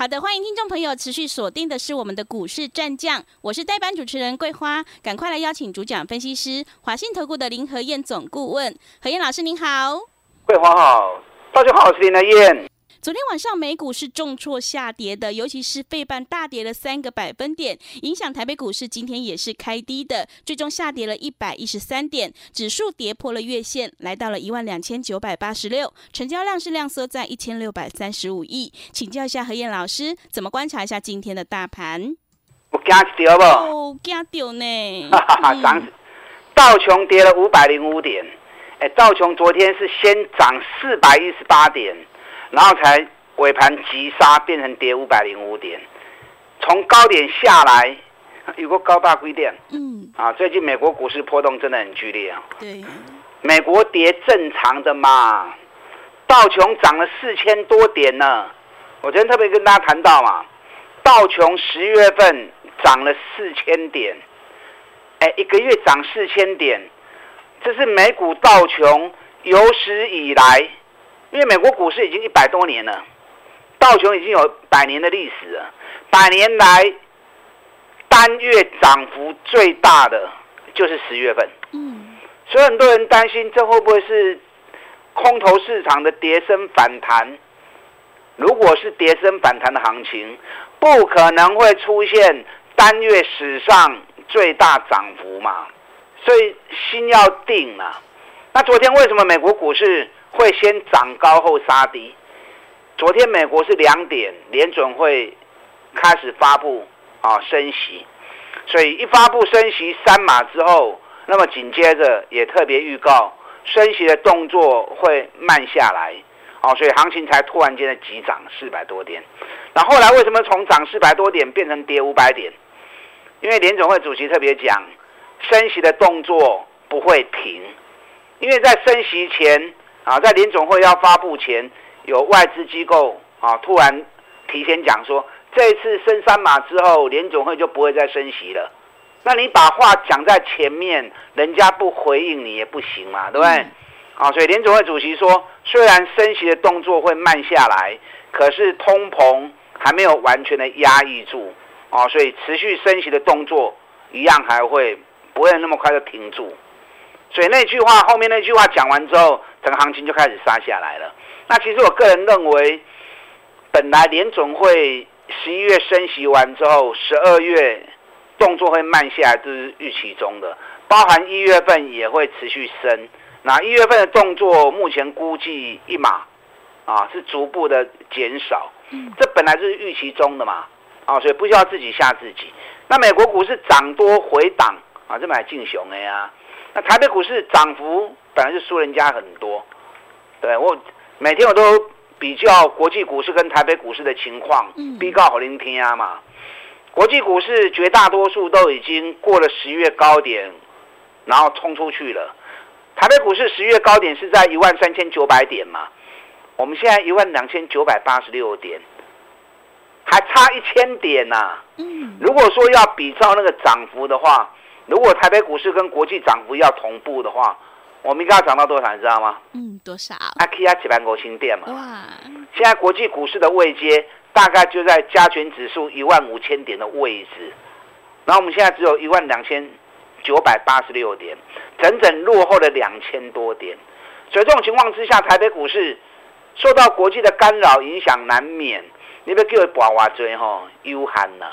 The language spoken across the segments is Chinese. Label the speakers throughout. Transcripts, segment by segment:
Speaker 1: 好的，欢迎听众朋友持续锁定的是我们的股市战将，我是代班主持人桂花，赶快来邀请主讲分析师华信投顾的林和燕总顾问，何燕老师您好，
Speaker 2: 桂花好，大家好，我是林和燕。
Speaker 1: 昨天晚上美股是重挫下跌的，尤其是费半大跌了三个百分点，影响台北股市今天也是开低的，最终下跌了一百一十三点，指数跌破了月线，来到了一万两千九百八十六，成交量是量缩在一千六百三十五亿。请教一下何燕老师，怎么观察一下今天的大盘？
Speaker 2: 我惊掉不？
Speaker 1: 哦，惊掉呢！
Speaker 2: 哈哈哈，涨，道琼跌了五百零五点，哎，道琼昨天是先涨四百一十八点。然后才尾盘急杀，变成跌五百零五点，从高点下来，有个高大规点。嗯。啊，最近美国股市波动真的很剧烈啊。
Speaker 1: 对。
Speaker 2: 美国跌正常的嘛，道琼涨了四千多点呢。我昨天特别跟大家谈到嘛，道琼十月份涨了四千点，哎，一个月涨四千点，这是美股道琼有史以来。因为美国股市已经一百多年了，道琼已经有百年的历史了。百年来单月涨幅最大的就是十月份。嗯，所以很多人担心这会不会是空头市场的跌升反弹？如果是跌升反弹的行情，不可能会出现单月史上最大涨幅嘛？所以心要定了。那昨天为什么美国股市？会先涨高后杀低。昨天美国是两点，联准会开始发布啊升息，所以一发布升息三码之后，那么紧接着也特别预告升息的动作会慢下来，哦，所以行情才突然间的急涨四百多点。那后来为什么从涨四百多点变成跌五百点？因为联总会主席特别讲，升息的动作不会停，因为在升息前。啊，在联总会要发布前，有外资机构啊突然提前讲说，这一次升三码之后，联总会就不会再升息了。那你把话讲在前面，人家不回应你也不行嘛，对不对？啊，所以联总会主席说，虽然升息的动作会慢下来，可是通膨还没有完全的压抑住啊，所以持续升息的动作一样还会不会那么快就停住。所以那句话后面那句话讲完之后，整个行情就开始杀下来了。那其实我个人认为，本来联总会十一月升息完之后，十二月动作会慢下来，这是预期中的。包含一月份也会持续升。那一月份的动作目前估计一码啊，是逐步的减少。这本来就是预期中的嘛啊，所以不需要自己吓自己。那美国股市涨多回档啊，这买进熊的呀。那台北股市涨幅本来就输人家很多，对我每天我都比较国际股市跟台北股市的情况，比告好聆听啊嘛。国际股市绝大多数都已经过了十月高点，然后冲出去了。台北股市十月高点是在一万三千九百点嘛，我们现在一万两千九百八十六点，还差一千点呐。嗯，如果说要比照那个涨幅的话。如果台北股市跟国际涨幅要同步的话，我们应该涨到多少？你知道吗？
Speaker 1: 嗯，多少？
Speaker 2: 阿 K 亚几万国新店嘛。哇！现在国际股市的位阶大概就在加权指数一万五千点的位置，然后我们现在只有一万两千九百八十六点，整整落后了两千多点。所以这种情况之下，台北股市受到国际的干扰影响难免。你别叫我把话追吼，悠寒呐。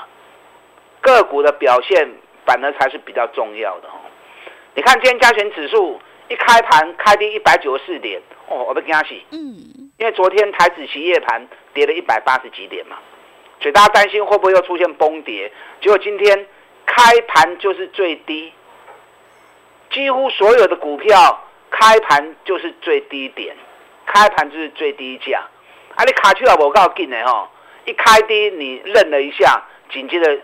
Speaker 2: 个股的表现。反而才是比较重要的哦。你看今天加权指数一开盘开低一百九十四点哦，我不跟他洗。嗯。因为昨天台子期夜盘跌了一百八十几点嘛，所以大家担心会不会又出现崩跌？结果今天开盘就是最低，几乎所有的股票开盘就是最低点，开盘就是最低价。啊，你卡去了我告诉你呢哈，一开低你愣了一下，紧接着。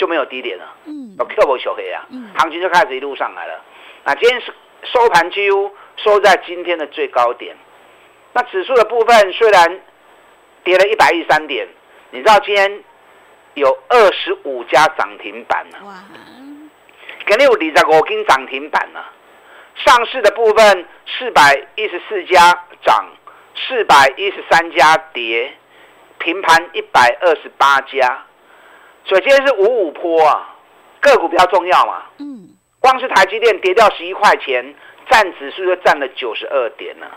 Speaker 2: 就没有低点了，
Speaker 1: 嗯。
Speaker 2: 有 Q 不小黑啊。
Speaker 1: 嗯，
Speaker 2: 行情就开始一路上来了。那今天是收盘几乎收在今天的最高点。那指数的部分虽然跌了一百一三点，你知道今天有二十五家涨停板呢、
Speaker 1: 哇，
Speaker 2: 肯定有二十五根涨停板呢、上市的部分四百一十四家涨，四百一十三家跌，平盘一百二十八家，所以今天是五五坡啊，个股比较重要嘛。
Speaker 1: 嗯
Speaker 2: 光是台积电跌掉十一块钱，占指数就占了九十二点了。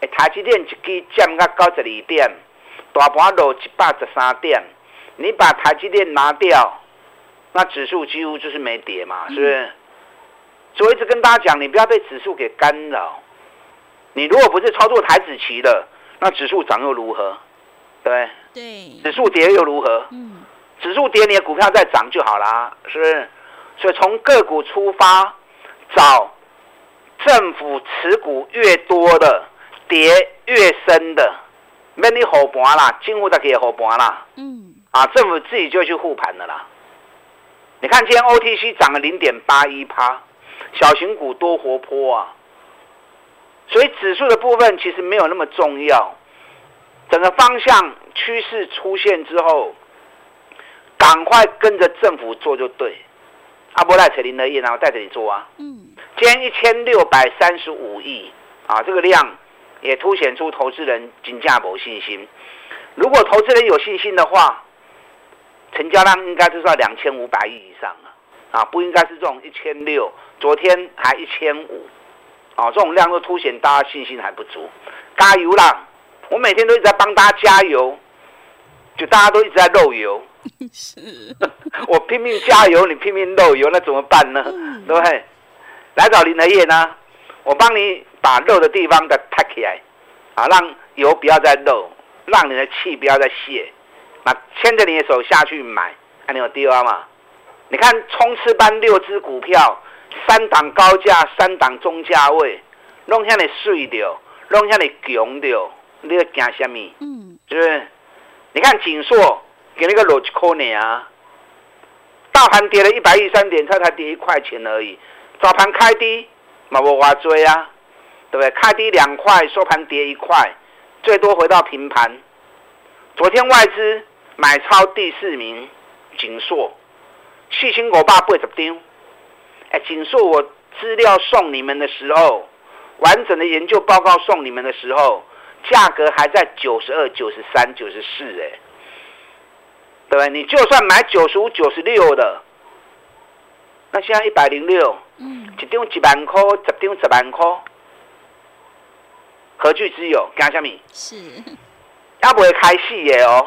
Speaker 2: 哎，台积电一支降到九十二点，大盘落一百十三点，你把台积电拿掉，那指数几乎就是没跌嘛，是不是？所以我一直跟大家讲，你不要被指数给干扰。你如果不是操作台子期的，那指数涨又如何？对？对，指数跌又如何？
Speaker 1: 嗯
Speaker 2: 指数跌，你的股票再涨就好啦，是不是？所以从个股出发，找政府持股越多的、跌越深的，免你护盘啦，政府才可以护盘啦。
Speaker 1: 嗯
Speaker 2: 啊，政府自己就去护盘的啦。你看今天 OTC 涨了零点八一趴，小型股多活泼啊。所以指数的部分其实没有那么重要，整个方向趋势出现之后，赶快跟着政府做就对。阿波赖扯林的业，然后带着你做啊。
Speaker 1: 嗯
Speaker 2: 今天一千六百三十五亿啊，这个量也凸显出投资人金价没信心。如果投资人有信心的话，成交量应该就是要两千五百亿以上啊，啊，不应该是这种一千六，昨天还一千五，啊，这种量都凸显大家信心还不足。加油啦！我每天都一直在帮大家加油，就大家都一直在漏油，
Speaker 1: 是，
Speaker 2: 我拼命加油，你拼命漏油，那怎么办呢？
Speaker 1: 嗯
Speaker 2: 对不对？来找林德业呢，我帮你把漏的地方再拍起来，啊，让油不要再漏，让你的气不要再泄，那牵着你的手下去买，看你有第二嘛？你看冲刺班六只股票，三档高价，三档中价位，弄下你碎掉，弄下你强掉，你要惊什么？
Speaker 1: 嗯
Speaker 2: 是不是？你看锦硕给那个逻辑扣你啊，大盘跌了一百一三点，它才跌一块钱而已。早盘开低，嘛无话追啊，对不对？开低两块，收盘跌一块，最多回到平盘。昨天外资买超第四名，锦硕，四千五百八十张。哎，锦硕，我资料送你们的时候，完整的研究报告送你们的时候，价格还在九十二、九十三、九十四，哎，对不对？你就算买九十五、九十六的，那现在一百零六，
Speaker 1: 嗯
Speaker 2: 一张一万块，十张十万块，何惧之有？干什么？
Speaker 1: 是，
Speaker 2: 要不会开戏耶哦。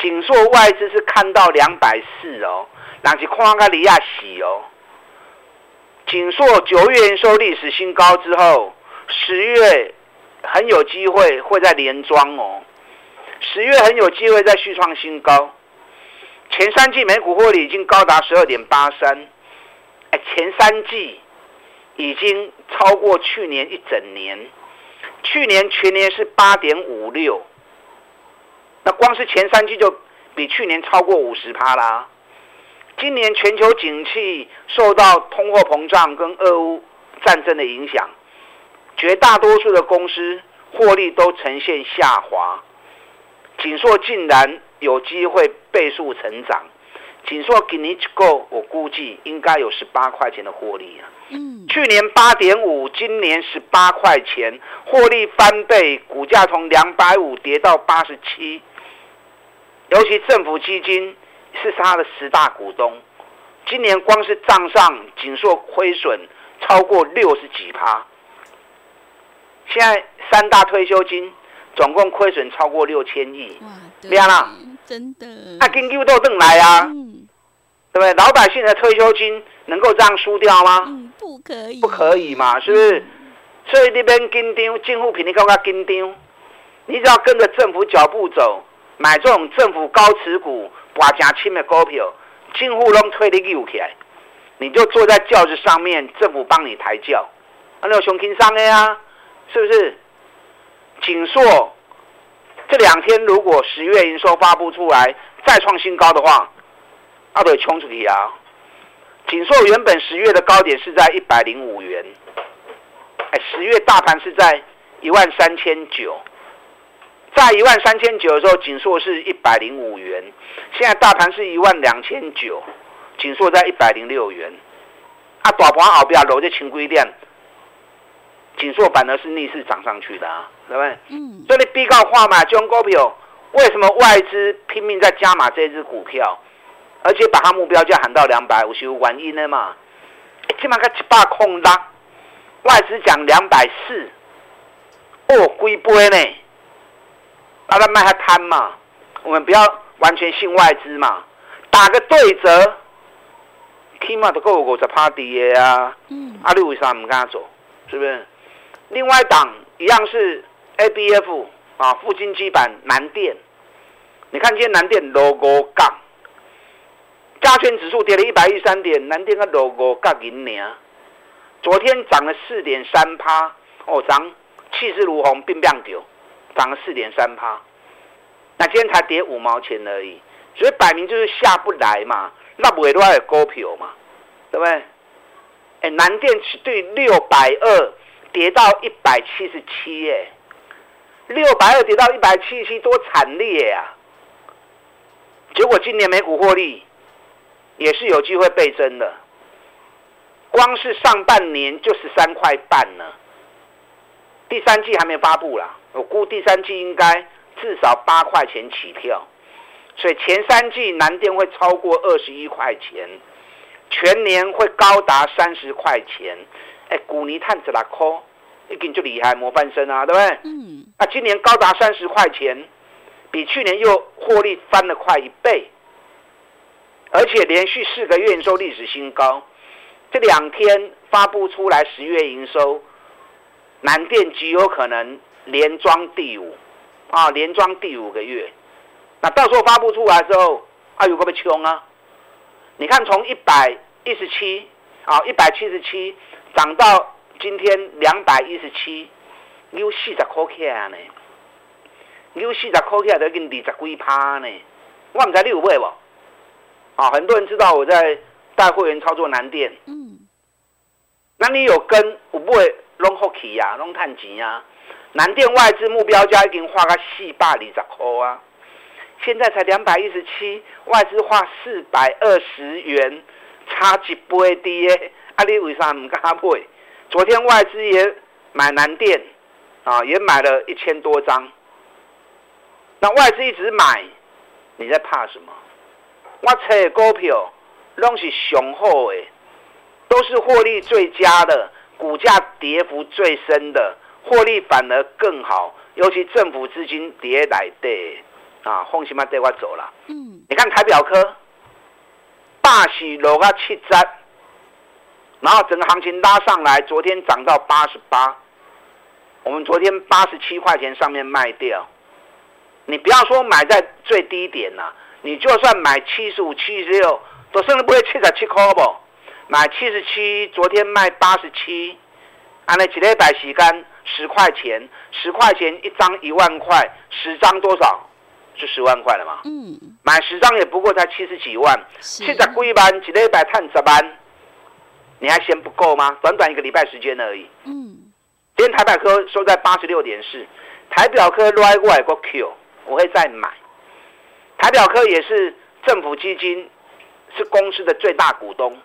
Speaker 2: 锦硕外资是看到两百四哦，人是看个利亚喜哦。锦硕九月营收历史新高之后，十月很有机会会在连庄哦，十月很有机会再续创新高。前三季每股获利已经高达十二点八三，哎，前三季已经超过去年一整年，去年全年是八点五六，那光是前三季就比去年超过五十趴啦。今年全球景气受到通货膨胀跟俄乌战争的影响，绝大多数的公司获利都呈现下滑。锦硕竟然有机会倍数成长，锦硕今年一个我估计应该有十八块钱的获利啊。
Speaker 1: 嗯
Speaker 2: 去年八点五，今年十八块钱，获利翻倍，股价从两百五跌到八十七。尤其政府基金是他的十大股东，今年光是账上锦硕亏损超过六十几趴。现在三大退休金总共亏损超过六千亿，
Speaker 1: 哇，
Speaker 2: 亮啦，
Speaker 1: 真的，
Speaker 2: 那研究都等来啊，
Speaker 1: 嗯
Speaker 2: 对不对？老百姓的退休金能够这样输掉吗？
Speaker 1: 嗯，不可以，
Speaker 2: 不可以嘛，是不是？所以你免紧张，政府比你更加紧张。你只要跟着政府脚步走，买这种政府高持股、拔加轻的股票，政府拢推你扭起来，你就坐在轿子上面，政府帮你抬轿，那有熊轻商的呀，是不是？锦硕这两天如果十月营收发布出来再创新高的话，啊，都冲出去啊！锦硕原本十月的高点是在一百零五元，哎，十月大盘是在一万三千九，在一万三千九的时候，锦硕是一百零五元，现在大盘是一万两千九，锦硕在一百零六元，啊，大盘后边楼这轻规量，锦硕反而是逆势涨上去的啊，对不对？嗯。所以你比较话嘛，中股票为什么外资拼命在加码这支股票？而且把它目标价喊到两百五十五万亿呢嘛，起码个一百空拉，外资讲两百四，哦，龟杯呢，把它卖他摊嘛，我们不要完全信外资嘛，打个对折，起码都够五十趴跌啊，嗯，阿里为啥唔跟他走？是不是？另外一档一样是 A B F 啊，富金基板南电，你看今天南电 logo 杠。加权指数跌了一百一十三点，南电个 logo 杠银呢？昨天涨了四点三趴，哦，涨气势如虹，并亮九，涨了四点三趴。那今天才跌五毛钱而已，所以摆明就是下不来嘛，那不会都要股票嘛，对不对？哎，南电对六百二跌到一百七十七，哎，六百二跌到一百七十七，多惨烈呀！结果今年美股获利。也是有机会倍增的，光是上半年就十三块半呢。第三季还没发布啦，我估第三季应该至少八块钱起跳，所以前三季南电会超过二十一块钱，全年会高达三十块钱。哎，古尼探子啦，科一定就厉害，模范生啊，对不对？嗯。那今年高达三十块钱，比去年又获利翻了快一倍。而且连续四个月营收历史新高，这两天发布出来十月营收，南电极有可能连装第五，啊，连装第五个月。那到时候发布出来之后，啊，有个被穷啊？你看从一百一十七，啊，一百七十七涨到今天两百一十七，有四十块钱呢，有四十块钱都已经二十几趴呢，我唔知你有买无？啊，很多人知道我在带会员操作南电。嗯，那你有跟我不会弄好起呀，拢趁钱呀？南电外资目标价已经花个四百二十块啊，现在才两百一十七，外资花四百二十元，差一倍的耶！啊，你为啥唔敢买？昨天外资也买南电，啊，也买了一千多张。那外资一直买，你在怕什么？我的股票拢是雄厚的，都是获利最佳的，股价跌幅最深的，获利反而更好。尤其政府资金跌来的啊，放心嘛，带我走了。嗯，你看台表科，大喜落个七折，然后整个行情拉上来，昨天涨到八十八，我们昨天八十七块钱上面卖掉。你不要说买在最低点呐。你就算买七十五、七十六，都甚至不会七十七块不？买七十七，昨天卖八十七，按那几类百洗干十块钱，十块钱一张一万块，十张多少？是十万块了嘛？嗯。买十张也不过才七十几万，七十几万几类百探十万，你还嫌不够吗？短短一个礼拜时间而已。嗯。今天台表科收在八十六点四，台表科来过来个 Q，我会再买。台表科也是政府基金，是公司的最大股东，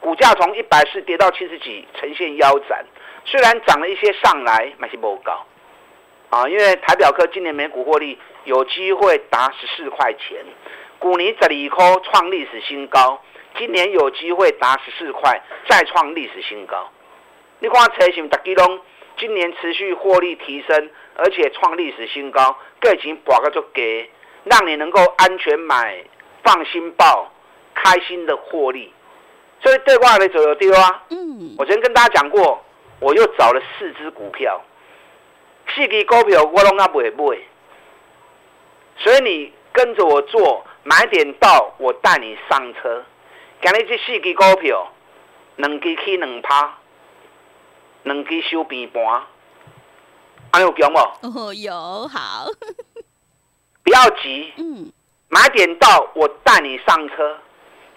Speaker 2: 股价从一百四跌到七十几，呈现腰斩。虽然涨了一些上来，买些不高啊，因为台表科今年每股获利有机会达十四块钱，股尼十里科创历史新高，今年有机会达十四块，再创历史新高。你看车型大基隆今年持续获利提升，而且创历史新高，个钱博个足低。让你能够安全买、放心报、开心的获利，所以对挂的走有丢啊。嗯，我曾跟大家讲过，我又找了四只股票，四支股票我拢阿不会买，所以你跟着我做，买点到我带你上车。今日这四支股票，两支起两趴，两支收平盘，还有强不？
Speaker 1: 哦，有好。
Speaker 2: 不要急，嗯，买点到我带你上车，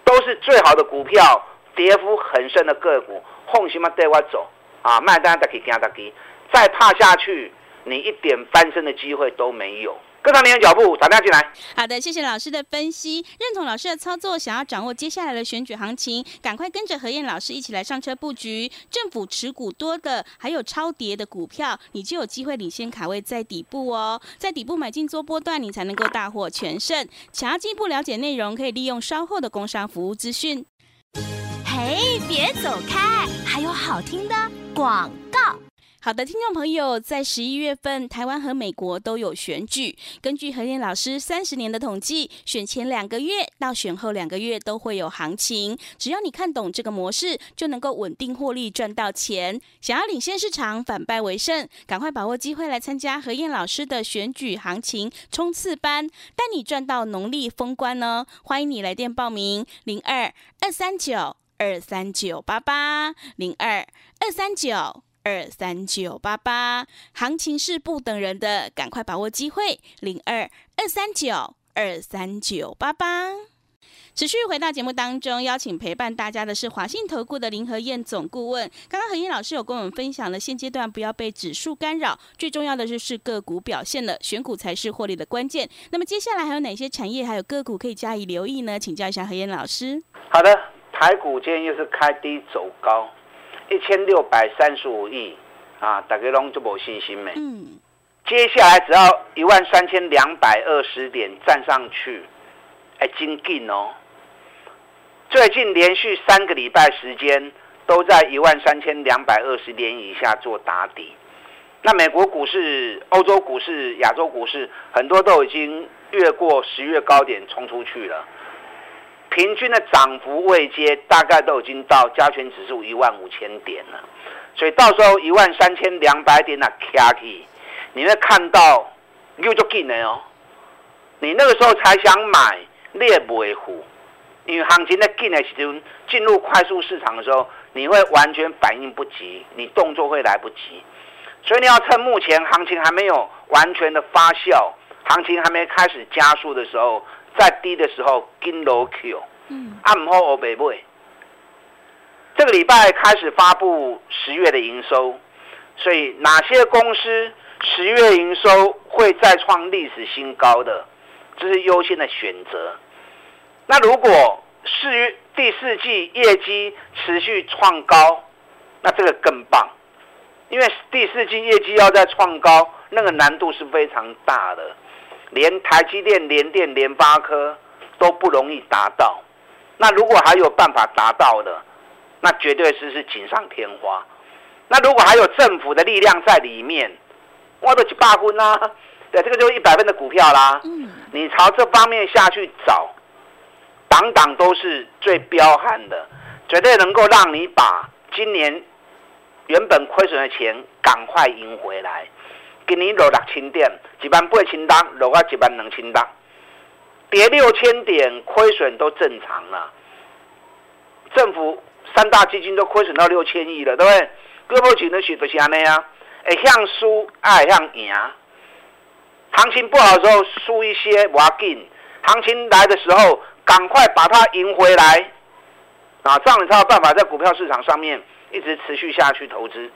Speaker 2: 都是最好的股票，跌幅很深的个股，放心嘛带我走啊！卖单再去加大给，再怕下去，你一点翻身的机会都没有。跟上您的脚步，打电话进来。
Speaker 1: 好的，谢谢老师的分析，认同老师的操作，想要掌握接下来的选举行情，赶快跟着何燕老师一起来上车布局政府持股多的，还有超跌的股票，你就有机会领先卡位在底部哦，在底部买进做波段，你才能够大获全胜。想要进一步了解内容，可以利用稍后的工商服务资讯。
Speaker 3: 嘿，别走开，还有好听的广告。
Speaker 1: 好的，听众朋友，在十一月份，台湾和美国都有选举。根据何燕老师三十年的统计，选前两个月到选后两个月都会有行情。只要你看懂这个模式，就能够稳定获利，赚到钱。想要领先市场，反败为胜，赶快把握机会来参加何燕老师的选举行情冲刺班，带你赚到农历封关哦！欢迎你来电报名：零二二三九二三九八八零二二三九。二三九八八，行情是不等人的，赶快把握机会。零二二三九二三九八八，持续回到节目当中，邀请陪伴大家的是华信投顾的林和燕总顾问。刚刚何燕老师有跟我们分享了，现阶段不要被指数干扰，最重要的就是个股表现了，选股才是获利的关键。那么接下来还有哪些产业还有个股可以加以留意呢？请教一下何燕老师。
Speaker 2: 好的，台股今天又是开低走高。一千六百三十五亿啊，大家拢就无信心没。嗯。接下来只要一万三千两百二十点站上去，哎，精进哦。最近连续三个礼拜时间都在一万三千两百二十点以下做打底。那美国股市、欧洲股市、亚洲股市很多都已经越过十月高点冲出去了。平均的涨幅未接，大概都已经到加权指数一万五千点了，所以到时候一万三千两百点那卡起，你会看到又就进了哦。你那个时候才想买，你也不会虎，因为行情在进的时候，进入快速市场的时候，你会完全反应不及，你动作会来不及，所以你要趁目前行情还没有完全的发酵，行情还没开始加速的时候。在低的时候跟楼 Q，嗯，暗后欧北贝。这个礼拜开始发布十月的营收，所以哪些公司十月营收会再创历史新高？的，这是优先的选择。那如果四月第四季业绩持续创高，那这个更棒，因为第四季业绩要再创高，那个难度是非常大的。连台积电、联电、联发科都不容易达到，那如果还有办法达到的，那绝对是是锦上添花。那如果还有政府的力量在里面，我，都几百分啦！对，这个就是一百分的股票啦。嗯，你朝这方面下去找，档档都是最彪悍的，绝对能够让你把今年原本亏损的钱赶快赢回来。今年落六千点，一万八千单，落啊一万两千单，跌六千点，亏损都正常了。政府三大基金都亏损到六千亿了，对不对？各部只能选择是安尼啊，会向输爱向赢。行情不好的时候输一些不要紧，行情来的时候赶快把它赢回来啊！这样你才有办法在股票市场上面一直持续下去投资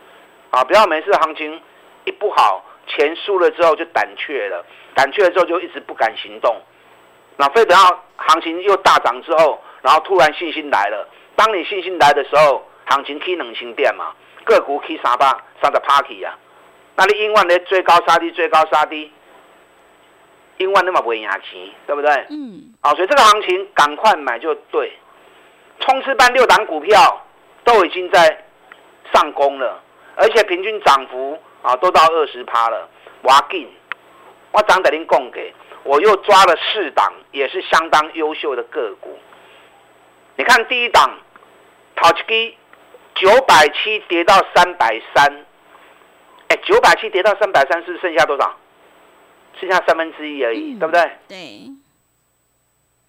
Speaker 2: 啊！不要每次行情一不好。钱输了之后就胆怯了，胆怯了之后就一直不敢行动，那非等到行情又大涨之后，然后突然信心来了。当你信心来的时候，行情起两千点嘛，个股起三百三十 party 啊，那你英万的最高杀低，最高杀低，英万那么不会赢钱，对不对？嗯。啊，所以这个行情赶快买就对。冲刺班六档股票都已经在上攻了，而且平均涨幅。啊，都到二十趴了，挖进，我张德林供给，我又抓了四档，也是相当优秀的个股。你看第一档，淘气机九百七跌到三百三，哎，九百七跌到三百三是剩下多少？剩下三分之一而已，对不对？
Speaker 1: 对。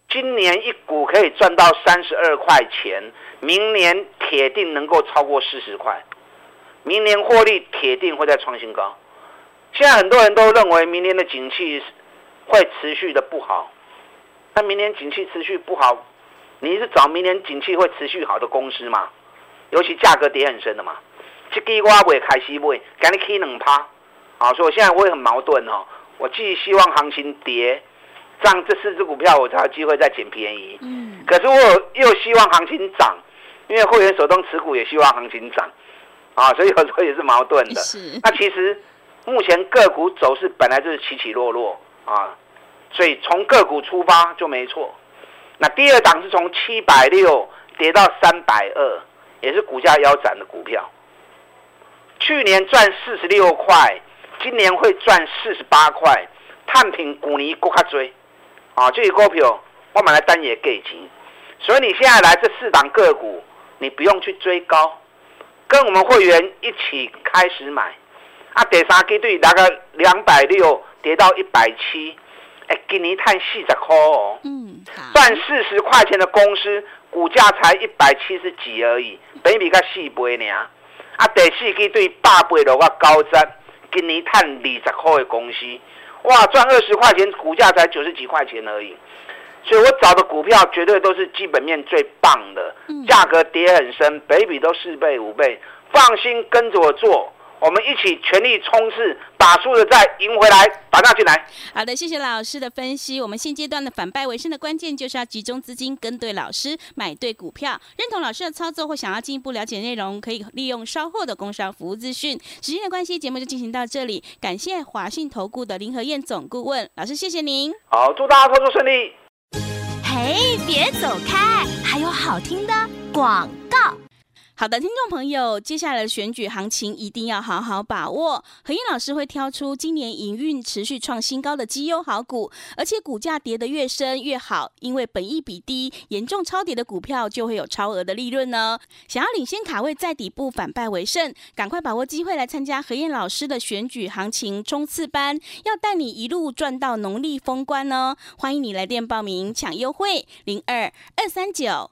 Speaker 2: 今年一股可以赚到三十二块钱，明年铁定能够超过四十块。明年获利铁定会再创新高。现在很多人都认为明年的景气会持续的不好。那明年景气持续不好，你是找明年景气会持续好的公司嘛？尤其价格跌很深的嘛。这个我未开始买，赶紧起两趴，啊，所以我现在我也很矛盾哦。我既希望行情跌，这样这四只股票我才有机会再捡便宜。嗯。可是我又希望行情涨，因为会员手中持股也希望行情涨，啊，所以有时候也是矛盾的。
Speaker 1: 是。
Speaker 2: 那其实目前个股走势本来就是起起落落啊，所以从个股出发就没错。那第二档是从七百六跌到三百二，也是股价腰斩的股票。去年赚四十六块，今年会赚四十八块，探品股尼过卡追，啊，这些股票我买来单也给钱，所以你现在来这四档个股，你不用去追高，跟我们会员一起开始买，啊，第三季对那个两百六跌到一百七。哎，给你探四十块哦，嗯，赚四十块钱的公司，股价才一百七十几而已，比比较四倍呢。啊，第四季对八倍的话高瞻，给你探二十块的公司，哇，赚二十块钱，股价才九十几块钱而已。所以我找的股票绝对都是基本面最棒的，价格跌很深，比比都四倍五倍，放心跟着我做。我们一起全力冲刺，把输的再赢回来，打仗进来。
Speaker 1: 好的，谢谢老师的分析。我们现阶段的反败为胜的关键，就是要集中资金，跟对老师，买对股票。认同老师的操作或想要进一步了解内容，可以利用稍后的工商服务资讯。时间的关系，节目就进行到这里。感谢华信投顾的林和燕总顾问老师，谢谢您。
Speaker 2: 好，祝大家操作顺利。
Speaker 3: 嘿，别走开，还有好听的广告。
Speaker 1: 好的，听众朋友，接下来的选举行情一定要好好把握。何燕老师会挑出今年营运持续创新高的绩优好股，而且股价跌得越深越好，因为本益比低、严重超跌的股票就会有超额的利润呢。想要领先卡位在底部反败为胜，赶快把握机会来参加何燕老师的选举行情冲刺班，要带你一路赚到农历封关呢。欢迎你来电报名抢优惠，零二二三九